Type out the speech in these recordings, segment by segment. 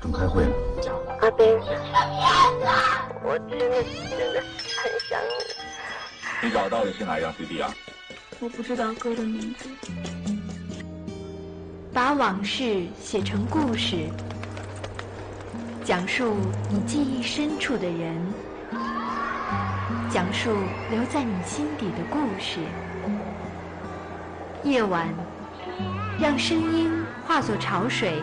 正开会呢。阿斌，我真的真的很想你。你找到的是哪张 CD 啊？我不知道歌的名字。把往事写成故事，讲述你记忆深处的人，讲述留在你心底的故事。夜晚，让声音化作潮水，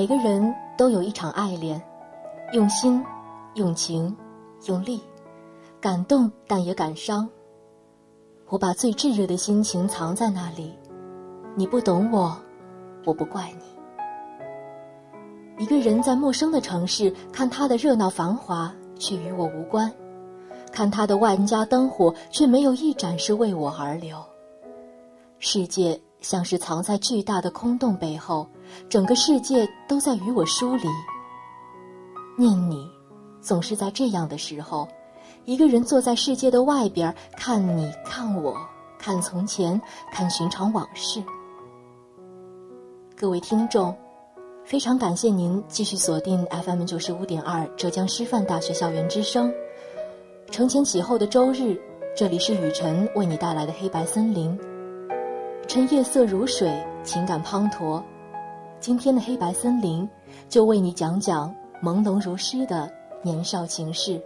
每个人都有一场爱恋，用心、用情、用力，感动但也感伤。我把最炙热的心情藏在那里，你不懂我，我不怪你。一个人在陌生的城市看他的热闹繁华，却与我无关；看他的万家灯火，却没有一盏是为我而留。世界像是藏在巨大的空洞背后。整个世界都在与我疏离。念你，总是在这样的时候，一个人坐在世界的外边，看你，看我，看从前，看寻常往事。各位听众，非常感谢您继续锁定 FM 九十五点二浙江师范大学校园之声。承前启后的周日，这里是雨晨为你带来的黑白森林。趁夜色如水，情感滂沱。今天的黑白森林，就为你讲讲朦胧如诗的年少情事。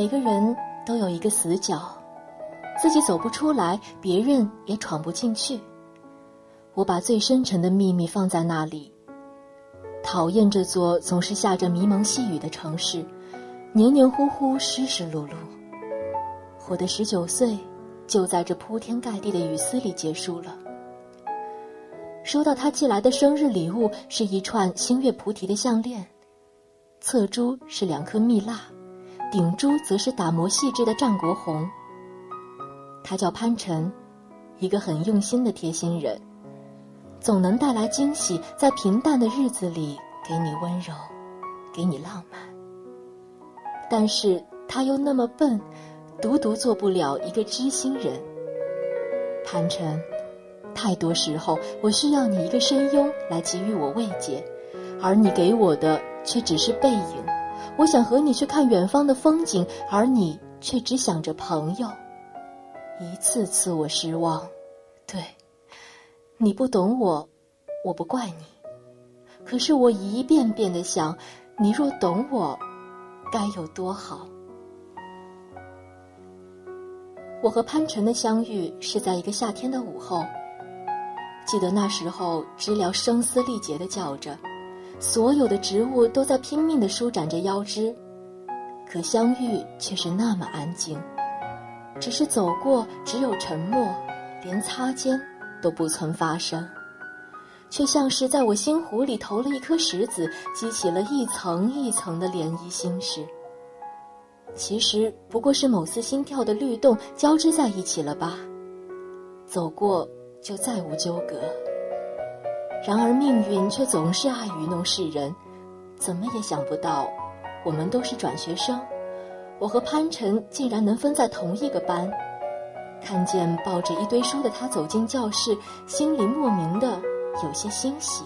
每个人都有一个死角，自己走不出来，别人也闯不进去。我把最深沉的秘密放在那里。讨厌这座总是下着迷蒙细雨的城市，黏黏糊糊，湿湿漉漉。我的十九岁就在这铺天盖地的雨丝里结束了。收到他寄来的生日礼物是一串星月菩提的项链，侧珠是两颗蜜蜡。顶珠则是打磨细致的战国红。他叫潘晨，一个很用心的贴心人，总能带来惊喜，在平淡的日子里给你温柔，给你浪漫。但是他又那么笨，独独做不了一个知心人。潘晨，太多时候我需要你一个声拥来给予我慰藉，而你给我的却只是背影。我想和你去看远方的风景，而你却只想着朋友。一次次我失望，对，你不懂我，我不怪你。可是我一遍遍的想，你若懂我，该有多好。我和潘晨的相遇是在一个夏天的午后，记得那时候知了声嘶力竭的叫着。所有的植物都在拼命地舒展着腰肢，可相遇却是那么安静，只是走过，只有沉默，连擦肩都不曾发生，却像是在我心湖里投了一颗石子，激起了一层一层的涟漪心事。其实不过是某次心跳的律动交织在一起了吧，走过就再无纠葛。然而命运却总是爱愚弄世人，怎么也想不到，我们都是转学生，我和潘晨竟然能分在同一个班。看见抱着一堆书的他走进教室，心里莫名的有些欣喜。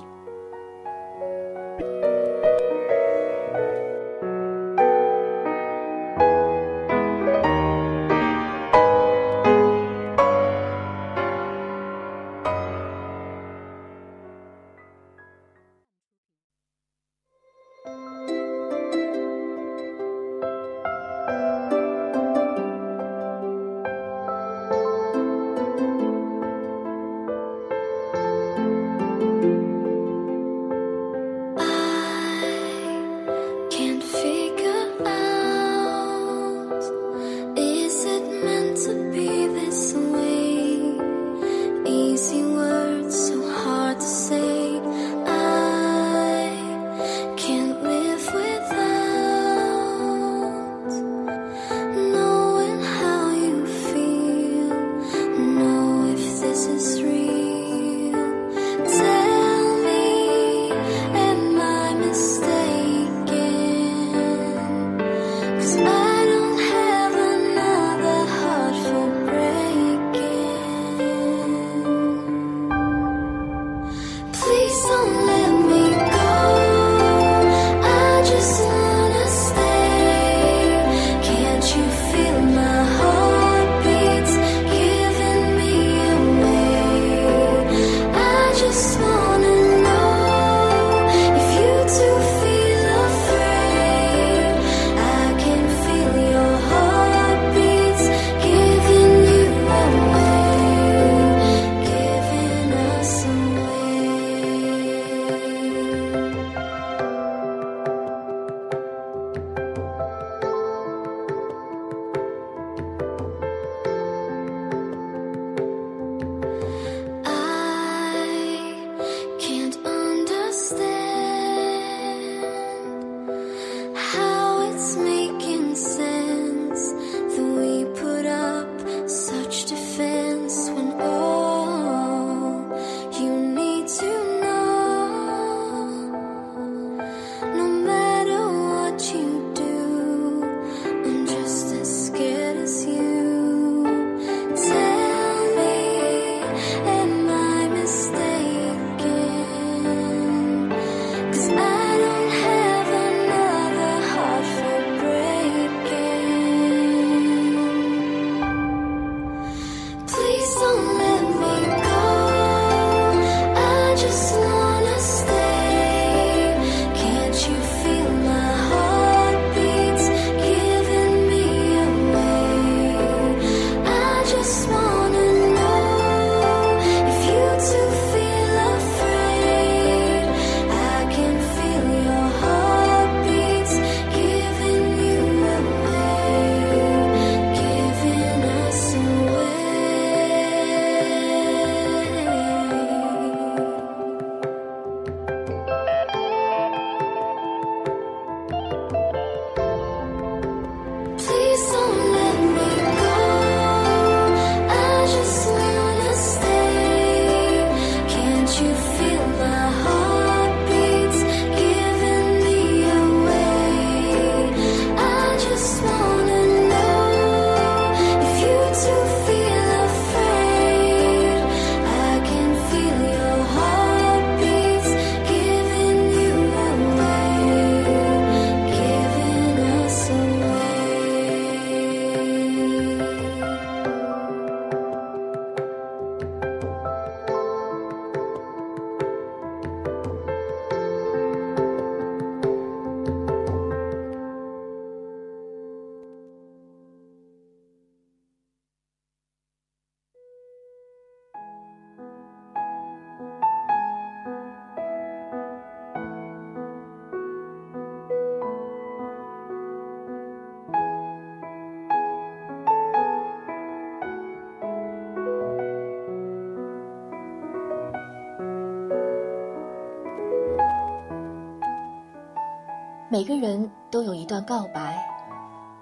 每个人都有一段告白，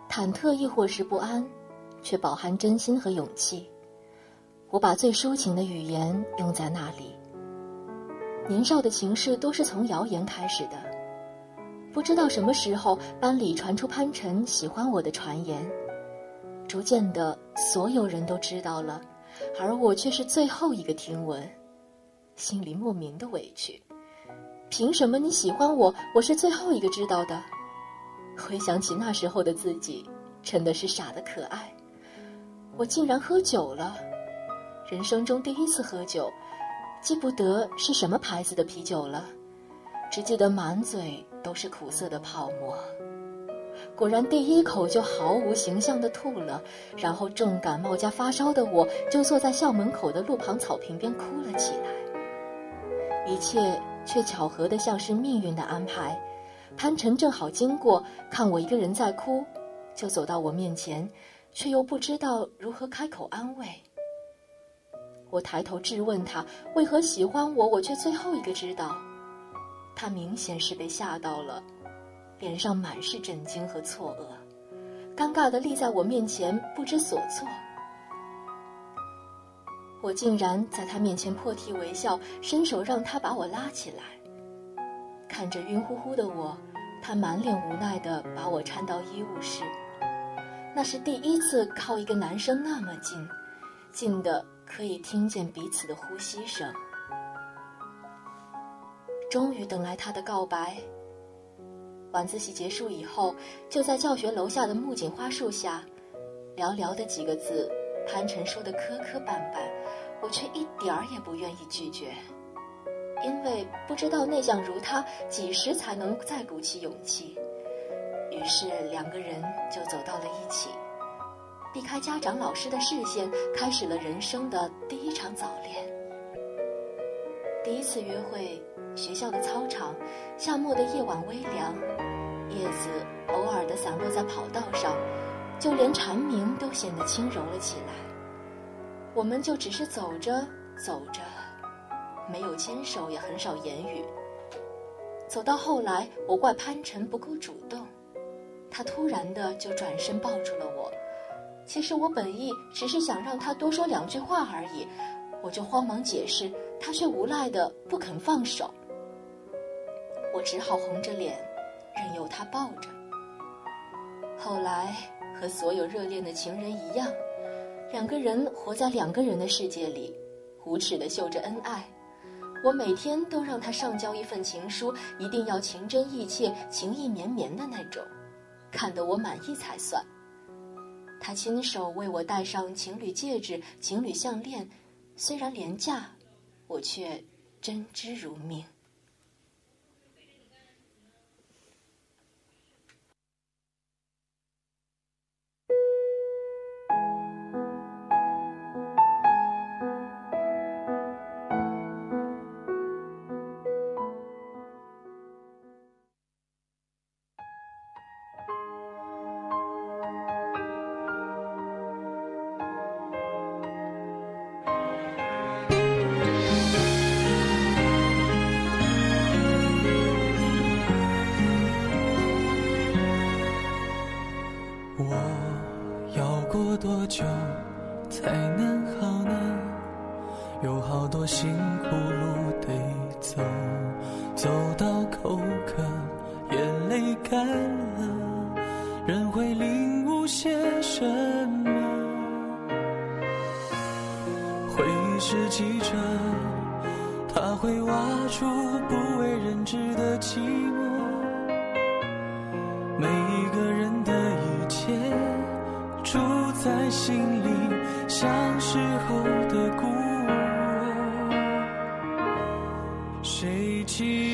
忐忑亦或是不安，却饱含真心和勇气。我把最抒情的语言用在那里。年少的情事都是从谣言开始的，不知道什么时候班里传出潘晨喜欢我的传言，逐渐的所有人都知道了，而我却是最后一个听闻，心里莫名的委屈。凭什么你喜欢我？我是最后一个知道的。回想起那时候的自己，真的是傻的可爱。我竟然喝酒了，人生中第一次喝酒，记不得是什么牌子的啤酒了，只记得满嘴都是苦涩的泡沫。果然第一口就毫无形象的吐了，然后重感冒加发烧的我，就坐在校门口的路旁草坪边哭了起来。一切。却巧合的像是命运的安排，潘晨正好经过，看我一个人在哭，就走到我面前，却又不知道如何开口安慰。我抬头质问他为何喜欢我，我却最后一个知道。他明显是被吓到了，脸上满是震惊和错愕，尴尬的立在我面前不知所措。我竟然在他面前破涕为笑，伸手让他把我拉起来。看着晕乎乎的我，他满脸无奈地把我搀到医务室。那是第一次靠一个男生那么近，近的可以听见彼此的呼吸声。终于等来他的告白。晚自习结束以后，就在教学楼下的木槿花树下，寥寥的几个字。潘晨说的磕磕绊绊，我却一点儿也不愿意拒绝，因为不知道内向如他几时才能再鼓起勇气。于是两个人就走到了一起，避开家长老师的视线，开始了人生的第一场早恋。第一次约会，学校的操场，夏末的夜晚微凉，叶子偶尔的散落在跑道上。就连蝉鸣都显得轻柔了起来。我们就只是走着走着，没有牵手，也很少言语。走到后来，我怪潘晨不够主动，他突然的就转身抱住了我。其实我本意只是想让他多说两句话而已，我就慌忙解释，他却无赖的不肯放手。我只好红着脸，任由他抱着。后来。和所有热恋的情人一样，两个人活在两个人的世界里，无耻的秀着恩爱。我每天都让他上交一份情书，一定要情真意切、情意绵绵的那种，看得我满意才算。他亲手为我戴上情侣戒指、情侣项链，虽然廉价，我却珍之如命。谁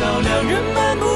少两人漫步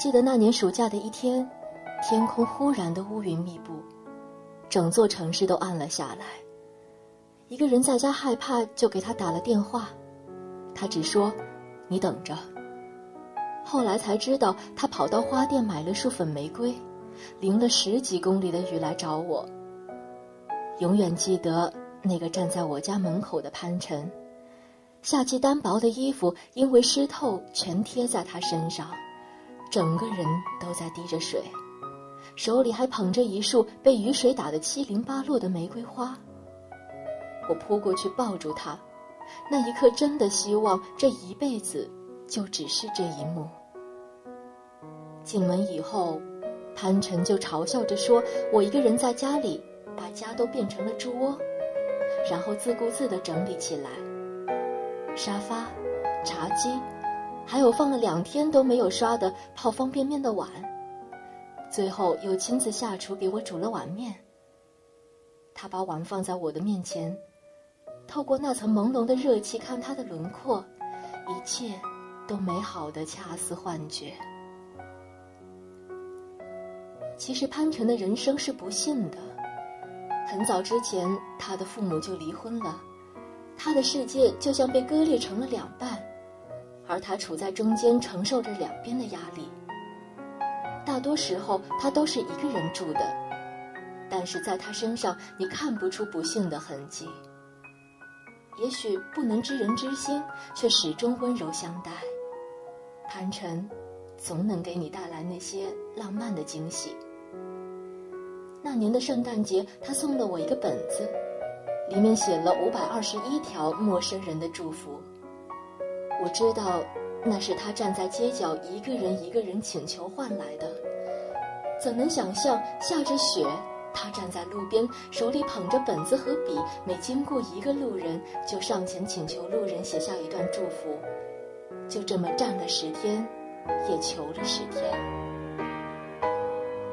记得那年暑假的一天，天空忽然的乌云密布，整座城市都暗了下来。一个人在家害怕，就给他打了电话，他只说：“你等着。”后来才知道，他跑到花店买了束粉玫瑰，淋了十几公里的雨来找我。永远记得那个站在我家门口的潘晨，夏季单薄的衣服因为湿透全贴在他身上。整个人都在滴着水，手里还捧着一束被雨水打得七零八落的玫瑰花。我扑过去抱住他，那一刻真的希望这一辈子就只是这一幕。进门以后，潘晨就嘲笑着说：“我一个人在家里，把家都变成了猪窝。”然后自顾自地整理起来，沙发、茶几。还有放了两天都没有刷的泡方便面的碗，最后又亲自下厨给我煮了碗面。他把碗放在我的面前，透过那层朦胧的热气看他的轮廓，一切都美好的恰似幻觉。其实潘晨的人生是不幸的，很早之前他的父母就离婚了，他的世界就像被割裂成了两半。而他处在中间，承受着两边的压力。大多时候，他都是一个人住的，但是在他身上，你看不出不幸的痕迹。也许不能知人知心，却始终温柔相待。潘晨，总能给你带来那些浪漫的惊喜。那年的圣诞节，他送了我一个本子，里面写了五百二十一条陌生人的祝福。我知道，那是他站在街角一个人一个人请求换来的。怎能想象下着雪，他站在路边，手里捧着本子和笔，每经过一个路人，就上前请求路人写下一段祝福。就这么站了十天，也求了十天。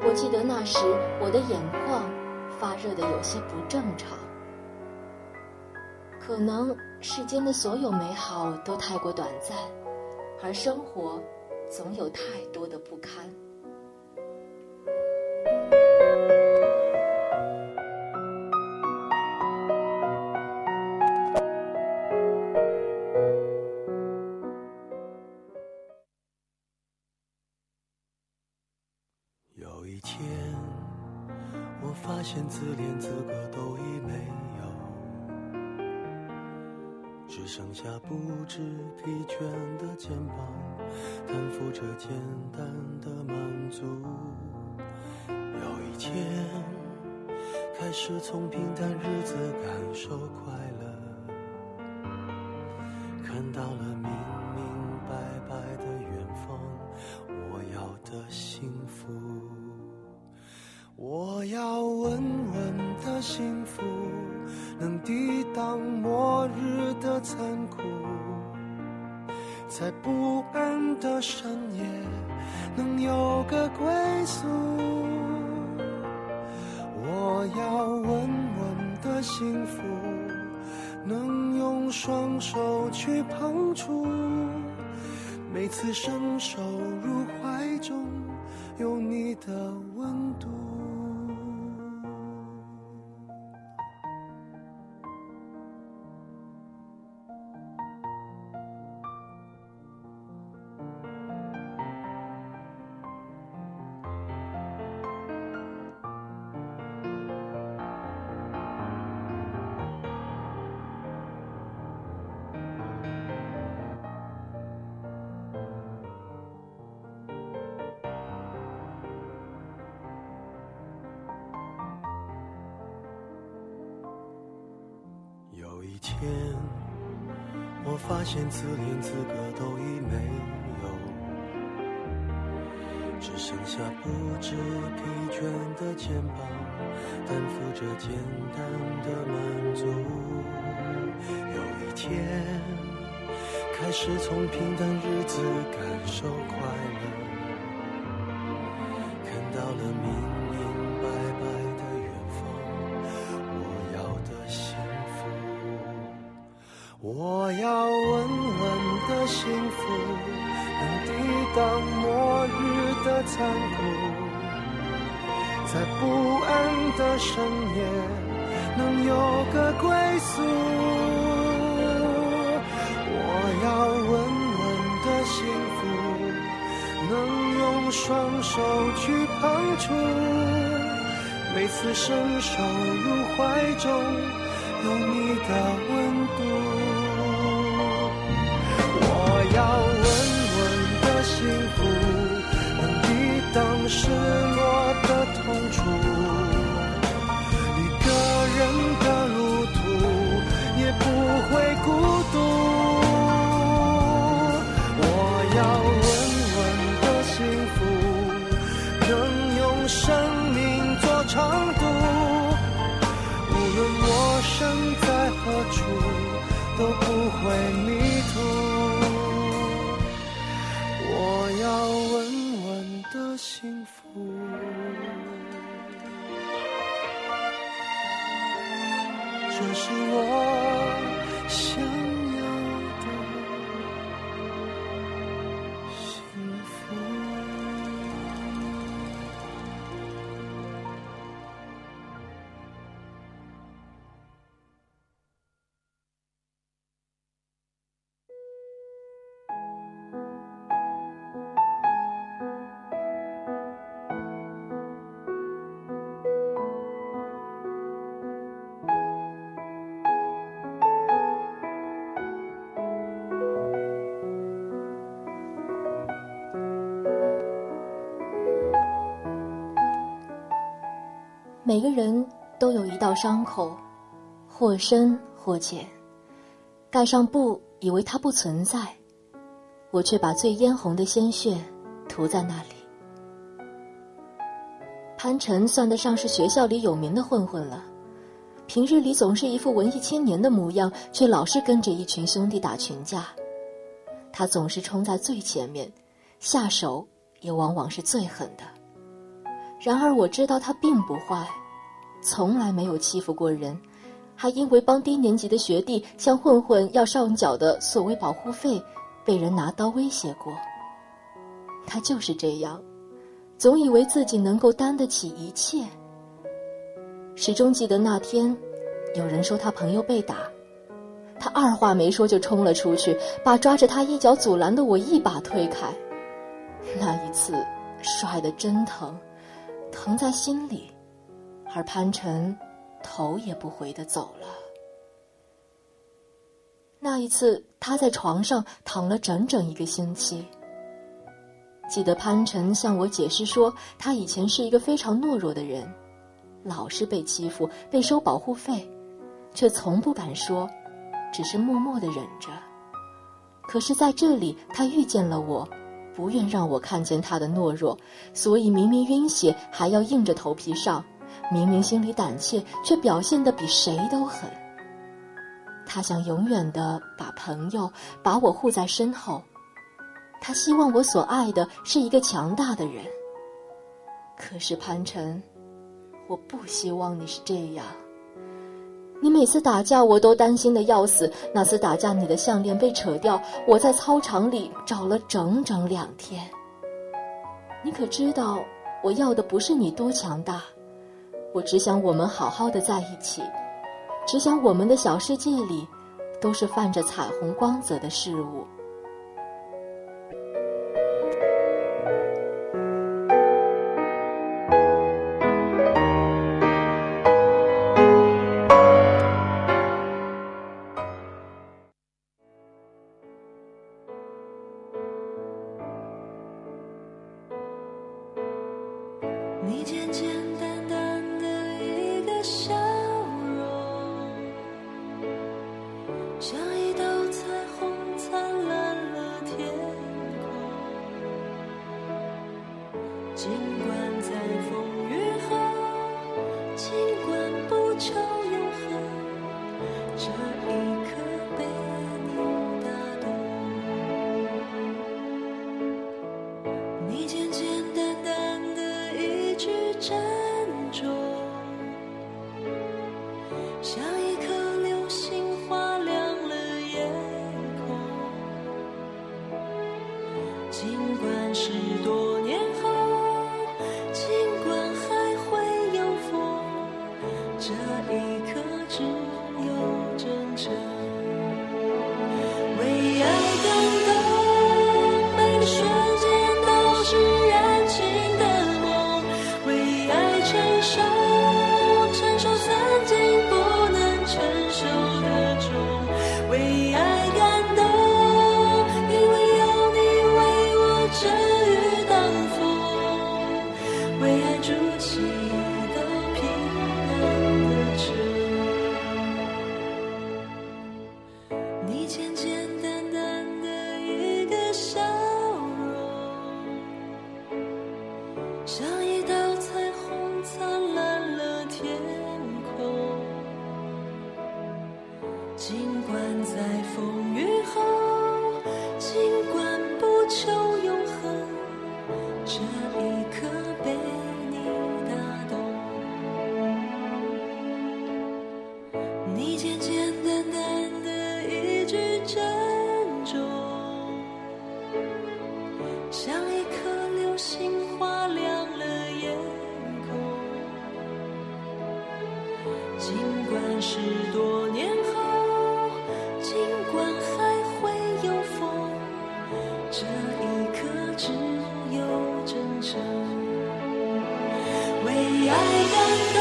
我记得那时我的眼眶发热的有些不正常。可能世间的所有美好都太过短暂，而生活总有太多的不堪。现自怜资格都已没有，只剩下不知疲倦的肩膀，担负着简单的满足。有一天，开始从平淡日子感受快乐，每个人都有一道伤口，或深或浅，盖上布，以为它不存在，我却把最嫣红的鲜血涂在那里。潘晨算得上是学校里有名的混混了，平日里总是一副文艺青年的模样，却老是跟着一群兄弟打群架。他总是冲在最前面，下手也往往是最狠的。然而我知道他并不坏，从来没有欺负过人，还因为帮低年级的学弟向混混要上缴的所谓保护费，被人拿刀威胁过。他就是这样，总以为自己能够担得起一切。始终记得那天，有人说他朋友被打。他二话没说就冲了出去，把抓着他衣角阻拦的我一把推开。那一次，摔得真疼，疼在心里，而潘晨头也不回的走了。那一次，他在床上躺了整整一个星期。记得潘晨向我解释说，他以前是一个非常懦弱的人，老是被欺负，被收保护费，却从不敢说。只是默默的忍着，可是在这里，他遇见了我，不愿让我看见他的懦弱，所以明明晕血还要硬着头皮上，明明心里胆怯，却表现得比谁都狠。他想永远的把朋友把我护在身后，他希望我所爱的是一个强大的人。可是潘晨，我不希望你是这样。你每次打架，我都担心的要死。那次打架，你的项链被扯掉，我在操场里找了整整两天。你可知道，我要的不是你多强大，我只想我们好好的在一起，只想我们的小世界里，都是泛着彩虹光泽的事物。想尽管是多年后，尽管还会有风，这一刻只有真诚。为爱感动。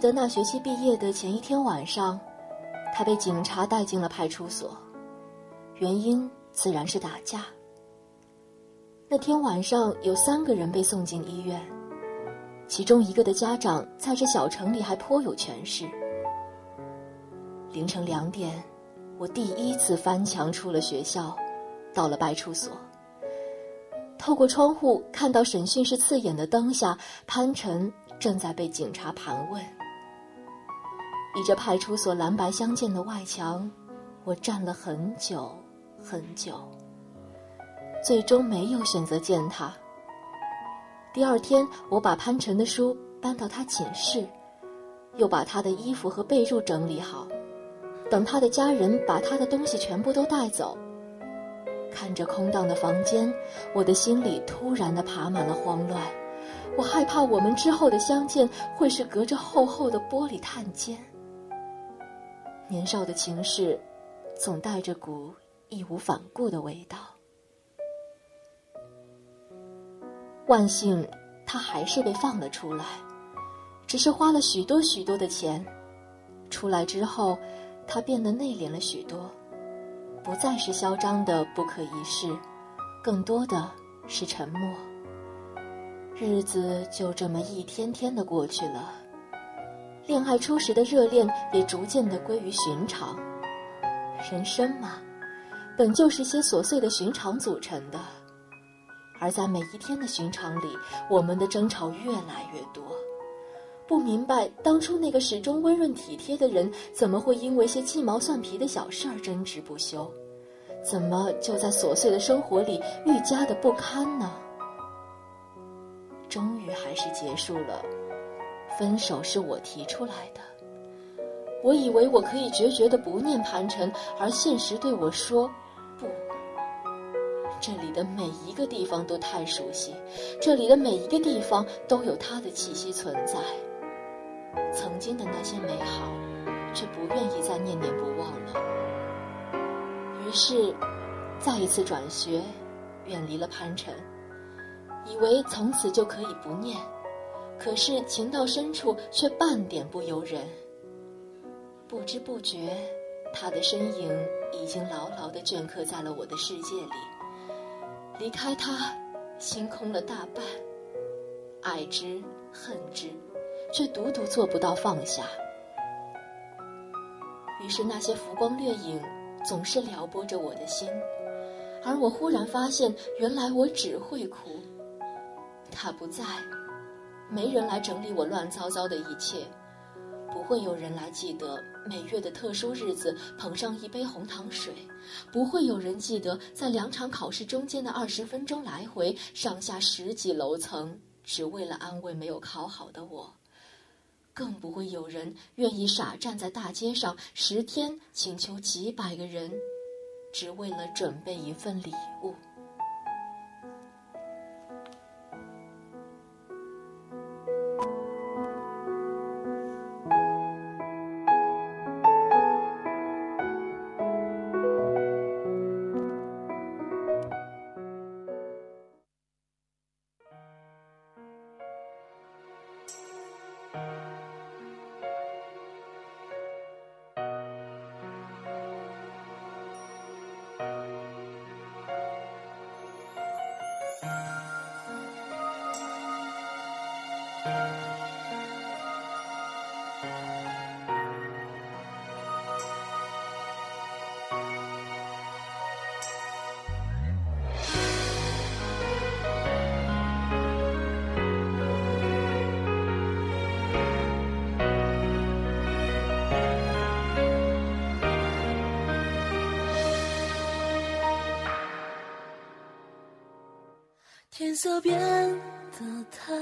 记得那学期毕业的前一天晚上，他被警察带进了派出所，原因自然是打架。那天晚上有三个人被送进医院，其中一个的家长在这小城里还颇有权势。凌晨两点，我第一次翻墙出了学校，到了派出所。透过窗户看到审讯室刺眼的灯下，潘晨正在被警察盘问。倚着派出所蓝白相间的外墙，我站了很久很久，最终没有选择见他。第二天，我把潘晨的书搬到他寝室，又把他的衣服和被褥整理好，等他的家人把他的东西全部都带走。看着空荡的房间，我的心里突然的爬满了慌乱。我害怕我们之后的相见会是隔着厚厚的玻璃探监。年少的情事，总带着股义无反顾的味道。万幸，他还是被放了出来，只是花了许多许多的钱。出来之后，他变得内敛了许多，不再是嚣张的不可一世，更多的是沉默。日子就这么一天天的过去了。恋爱初时的热恋也逐渐的归于寻常，人生嘛，本就是些琐碎的寻常组成的，而在每一天的寻常里，我们的争吵越来越多。不明白当初那个始终温润体贴的人，怎么会因为些鸡毛蒜皮的小事儿争执不休？怎么就在琐碎的生活里愈加的不堪呢？终于还是结束了。分手是我提出来的，我以为我可以决绝的不念盘缠，而现实对我说：“不。”这里的每一个地方都太熟悉，这里的每一个地方都有它的气息存在。曾经的那些美好，却不愿意再念念不忘了。于是，再一次转学，远离了潘辰，以为从此就可以不念。可是情到深处，却半点不由人。不知不觉，他的身影已经牢牢地镌刻在了我的世界里。离开他，心空了大半。爱之恨之，却独独做不到放下。于是那些浮光掠影，总是撩拨着我的心。而我忽然发现，原来我只会哭。他不在。没人来整理我乱糟糟的一切，不会有人来记得每月的特殊日子捧上一杯红糖水，不会有人记得在两场考试中间的二十分钟来回上下十几楼层，只为了安慰没有考好的我，更不会有人愿意傻站在大街上十天请求几百个人，只为了准备一份礼物。色变得太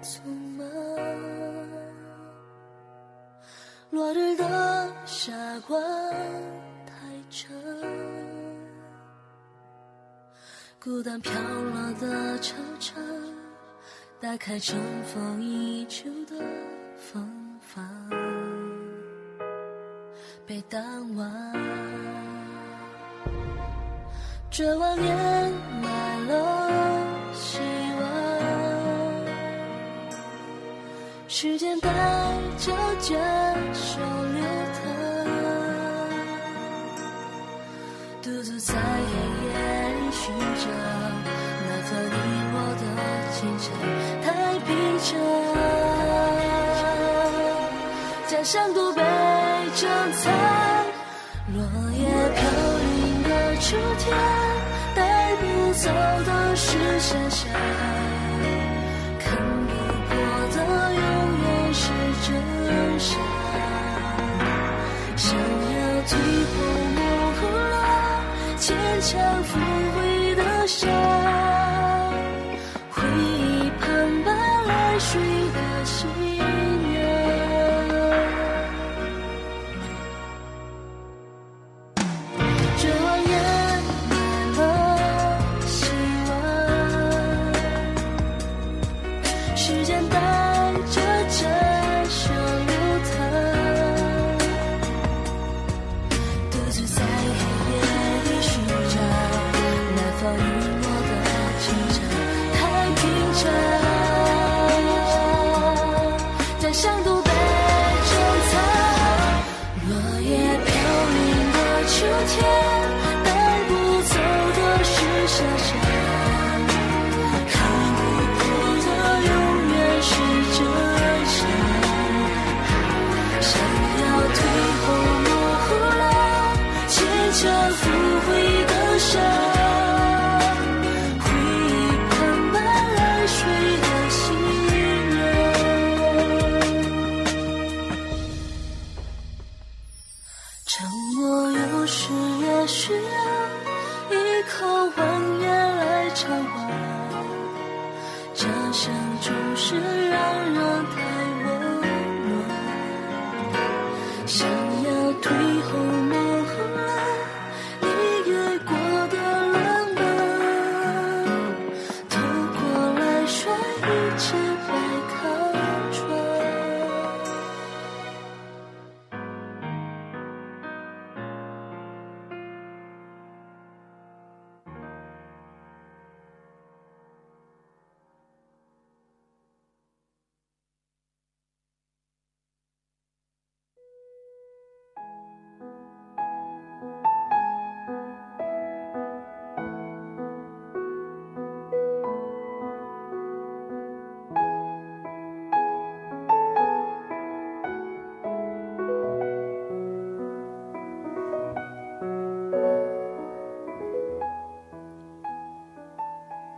匆忙，落日的霞光太长，孤单飘落的惆怅，打开尘封已久的芬芳，被淡忘。绝望掩埋了时间带着坚守流淌，独自在黑夜里寻找那份你我的清晨。太平常，家乡都被珍藏，落叶飘零的秋天。带不走的是想象，想要退后模糊了坚强抚慰的伤，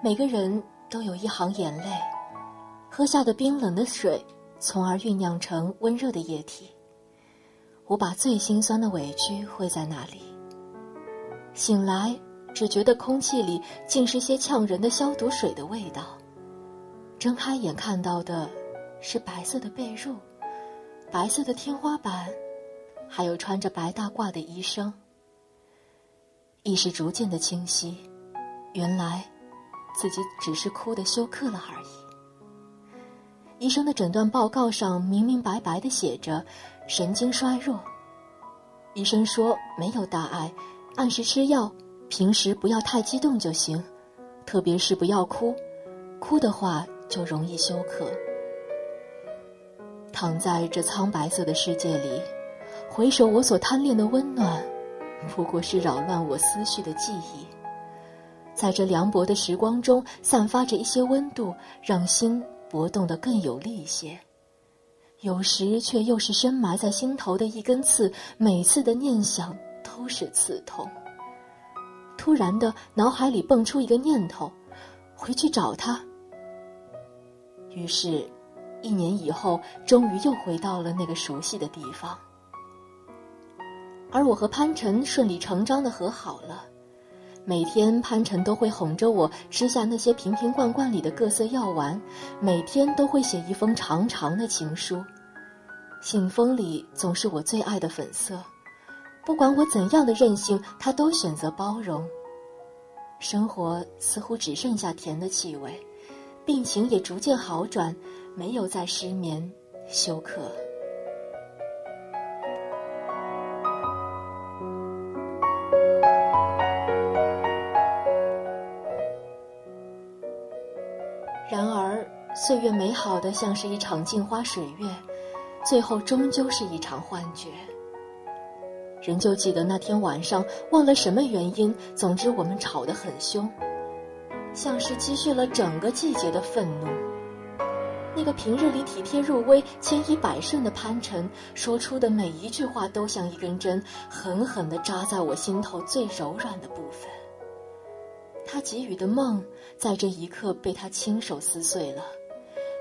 每个人都有一行眼泪，喝下的冰冷的水，从而酝酿成温热的液体。我把最心酸的委屈汇在那里。醒来，只觉得空气里尽是些呛人的消毒水的味道。睁开眼看到的，是白色的被褥，白色的天花板，还有穿着白大褂的医生。意识逐渐的清晰，原来。自己只是哭的休克了而已。医生的诊断报告上明明白白的写着神经衰弱。医生说没有大碍，按时吃药，平时不要太激动就行，特别是不要哭，哭的话就容易休克。躺在这苍白色的世界里，回首我所贪恋的温暖，不过是扰乱我思绪的记忆。在这凉薄的时光中，散发着一些温度，让心搏动得更有力一些。有时却又是深埋在心头的一根刺，每次的念想都是刺痛。突然的，脑海里蹦出一个念头：回去找他。于是，一年以后，终于又回到了那个熟悉的地方。而我和潘晨顺理成章的和好了。每天潘晨都会哄着我吃下那些瓶瓶罐罐里的各色药丸，每天都会写一封长长的情书，信封里总是我最爱的粉色。不管我怎样的任性，他都选择包容。生活似乎只剩下甜的气味，病情也逐渐好转，没有再失眠、休克。岁月美好的像是一场镜花水月，最后终究是一场幻觉。仍旧记得那天晚上，忘了什么原因，总之我们吵得很凶，像是积蓄了整个季节的愤怒。那个平日里体贴入微、千依百顺的潘晨，说出的每一句话都像一根针，狠狠地扎在我心头最柔软的部分。他给予的梦，在这一刻被他亲手撕碎了。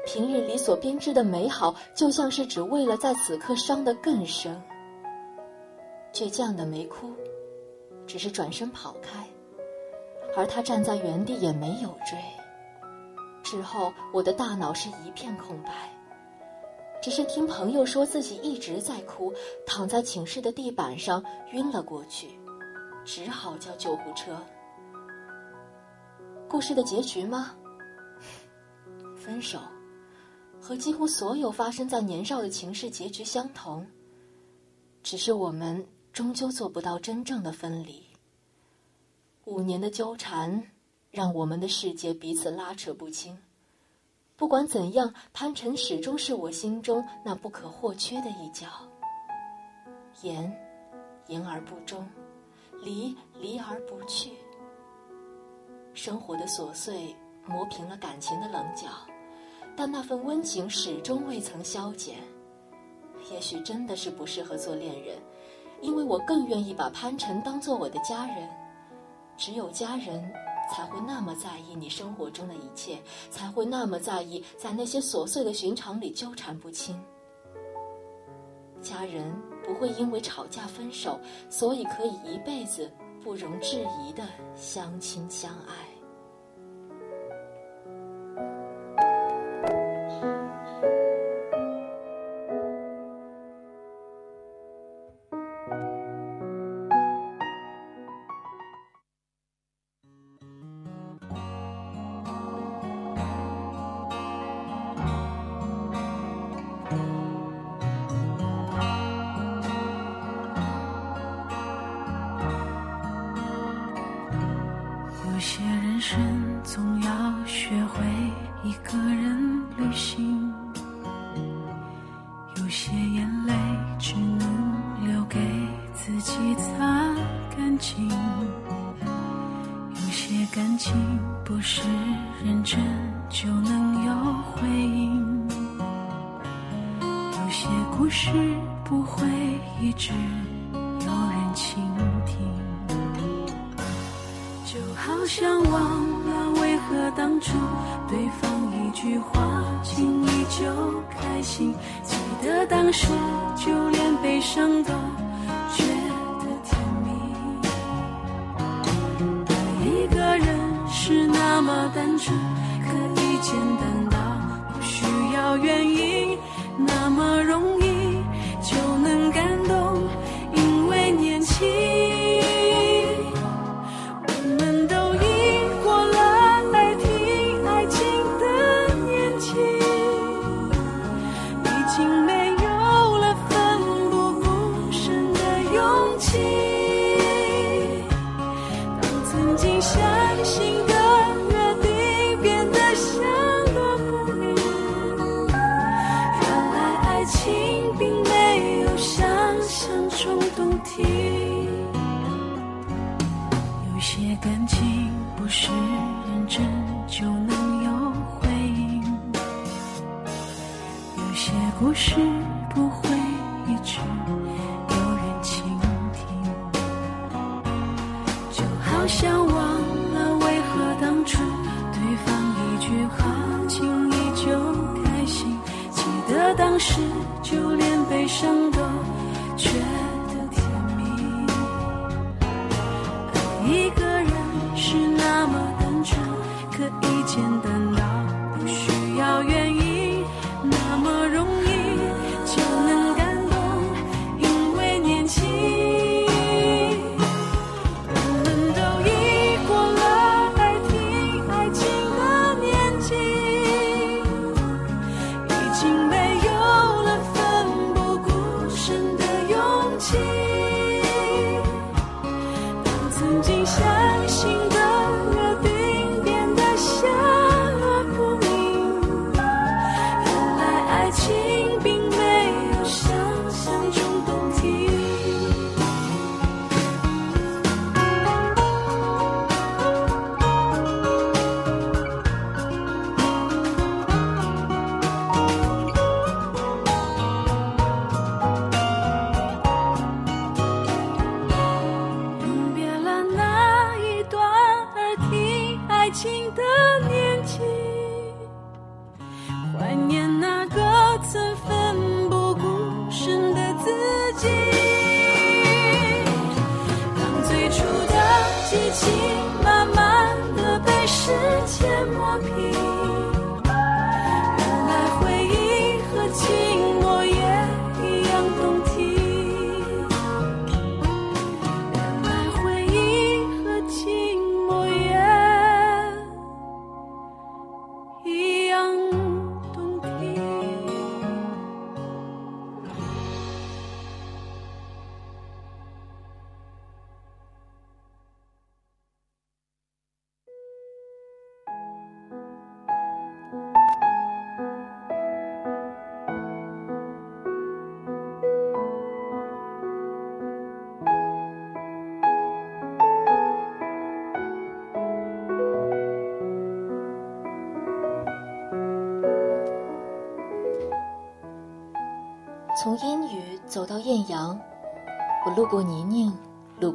平日里所编织的美好，就像是只为了在此刻伤得更深。倔强的没哭，只是转身跑开，而他站在原地也没有追。之后，我的大脑是一片空白，只是听朋友说自己一直在哭，躺在寝室的地板上晕了过去，只好叫救护车。故事的结局吗？分手，和几乎所有发生在年少的情事结局相同，只是我们。终究做不到真正的分离。五年的纠缠，让我们的世界彼此拉扯不清。不管怎样，潘晨始终是我心中那不可或缺的一角。言，言而不忠；离，离而不去。生活的琐碎磨平了感情的棱角，但那份温情始终未曾消减。也许真的是不适合做恋人。因为我更愿意把潘晨当做我的家人，只有家人才会那么在意你生活中的一切，才会那么在意在那些琐碎的寻常里纠缠不清。家人不会因为吵架分手，所以可以一辈子不容置疑的相亲相爱。曾经相信的约定变得像多不明，原来爱情并没有想象中动听。有些感情不是。生。间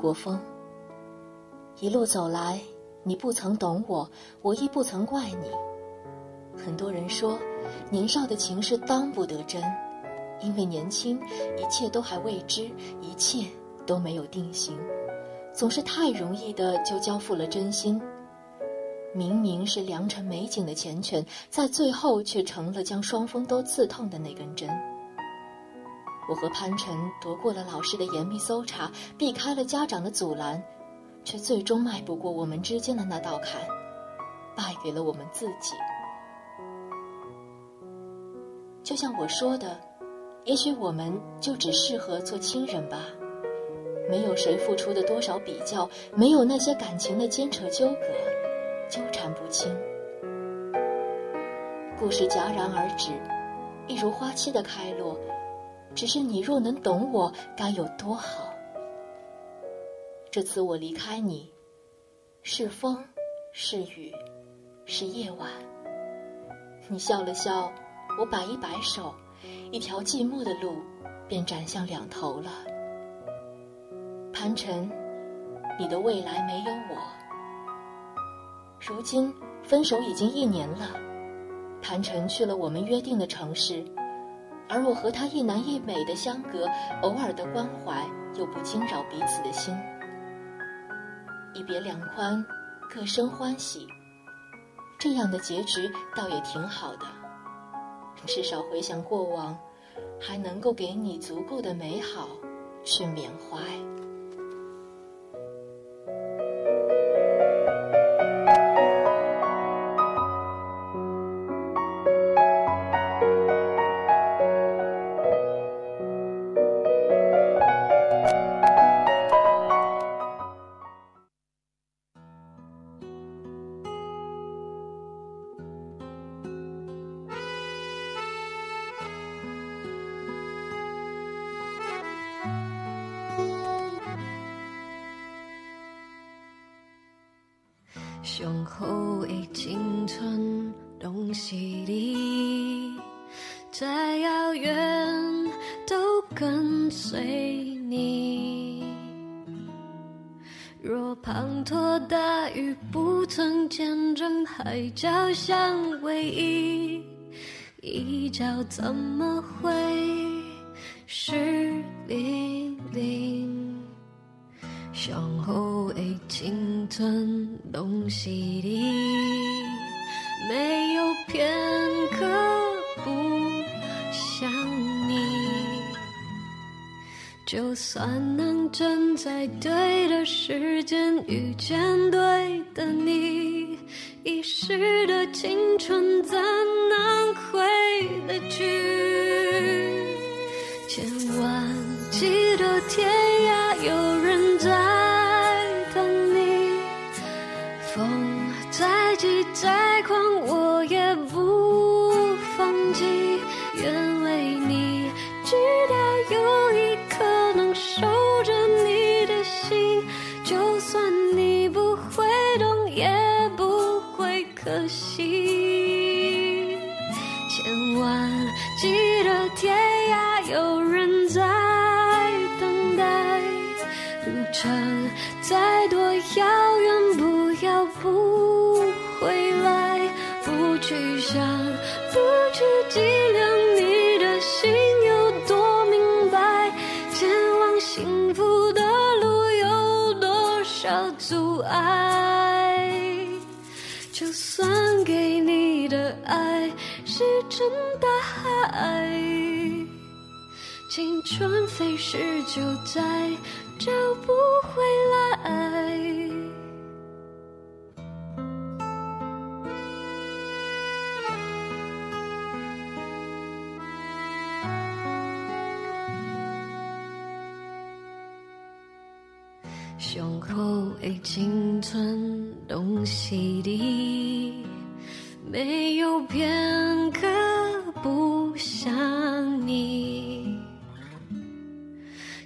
过风。一路走来，你不曾懂我，我亦不曾怪你。很多人说，年少的情是当不得真，因为年轻，一切都还未知，一切都没有定型，总是太容易的就交付了真心。明明是良辰美景的缱绻，在最后却成了将双峰都刺痛的那根针。我和潘晨夺过了老师的严密搜查，避开了家长的阻拦，却最终迈不过我们之间的那道坎，败给了我们自己。就像我说的，也许我们就只适合做亲人吧，没有谁付出的多少比较，没有那些感情的牵扯纠葛，纠缠不清。故事戛然而止，一如花期的开落。只是你若能懂我，该有多好。这次我离开你，是风，是雨，是夜晚。你笑了笑，我摆一摆手，一条寂寞的路便展向两头了。潘晨，你的未来没有我。如今分手已经一年了，潘晨去了我们约定的城市。而我和他一南一北的相隔，偶尔的关怀又不惊扰彼此的心。一别两宽，各生欢喜。这样的结局倒也挺好的，至少回想过往，还能够给你足够的美好去缅怀。怎么会湿淋淋？雄厚的青春拢是你，没有片刻不想你。就算能站在对的时间遇见对的你，遗失的青春怎能回得去？千万记得天真的爱，青春飞逝就再找不回来。胸口的青春洞悉地，没有片刻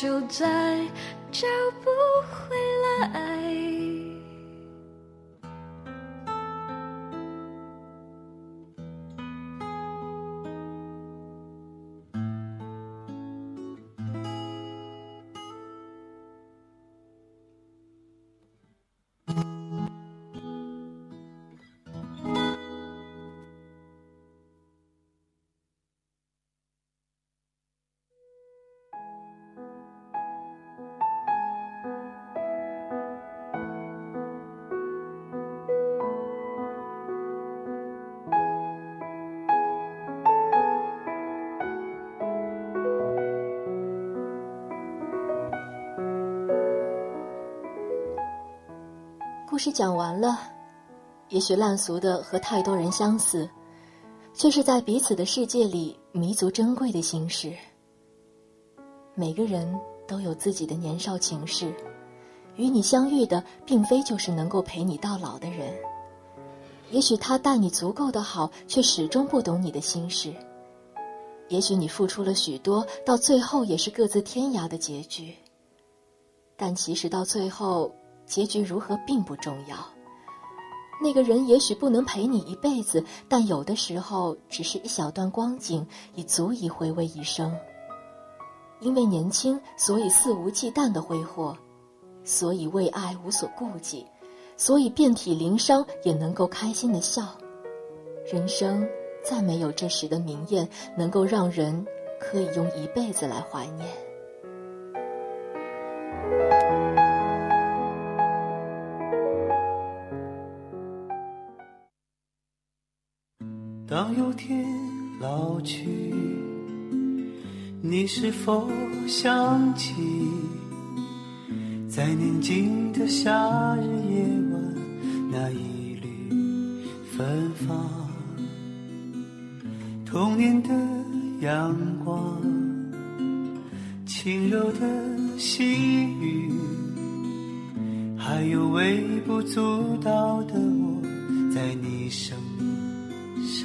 就在事讲完了，也许烂俗的和太多人相似，却是在彼此的世界里弥足珍贵的心事。每个人都有自己的年少情事，与你相遇的并非就是能够陪你到老的人。也许他待你足够的好，却始终不懂你的心事。也许你付出了许多，到最后也是各自天涯的结局。但其实到最后，结局如何并不重要。那个人也许不能陪你一辈子，但有的时候只是一小段光景，已足以回味一生。因为年轻，所以肆无忌惮的挥霍，所以为爱无所顾忌，所以遍体鳞伤也能够开心的笑。人生再没有这时的明艳，能够让人可以用一辈子来怀念。当有天老去，你是否想起，在宁静的夏日夜晚，那一缕芬芳，童年的阳光，轻柔的细雨，还有微不足道的我，在你生命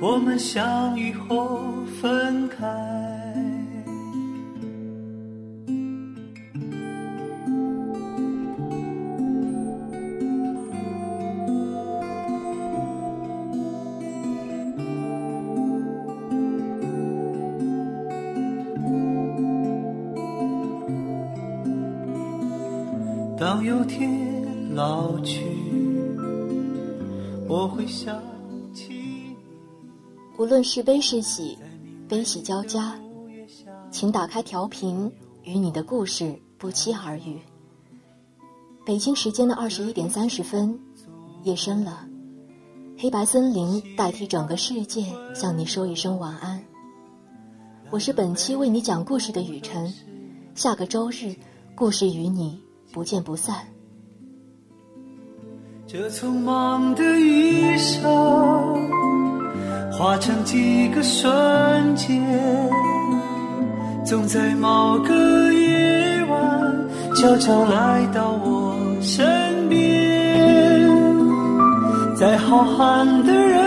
我们相遇后分开。无论是悲是喜，悲喜交加，请打开调频，与你的故事不期而遇。北京时间的二十一点三十分，夜深了，黑白森林代替整个世界向你说一声晚安。我是本期为你讲故事的雨晨，下个周日，故事与你不见不散。这匆忙的一生，化成几个瞬间，总在某个夜晚，悄悄来到我身边，在浩瀚的人，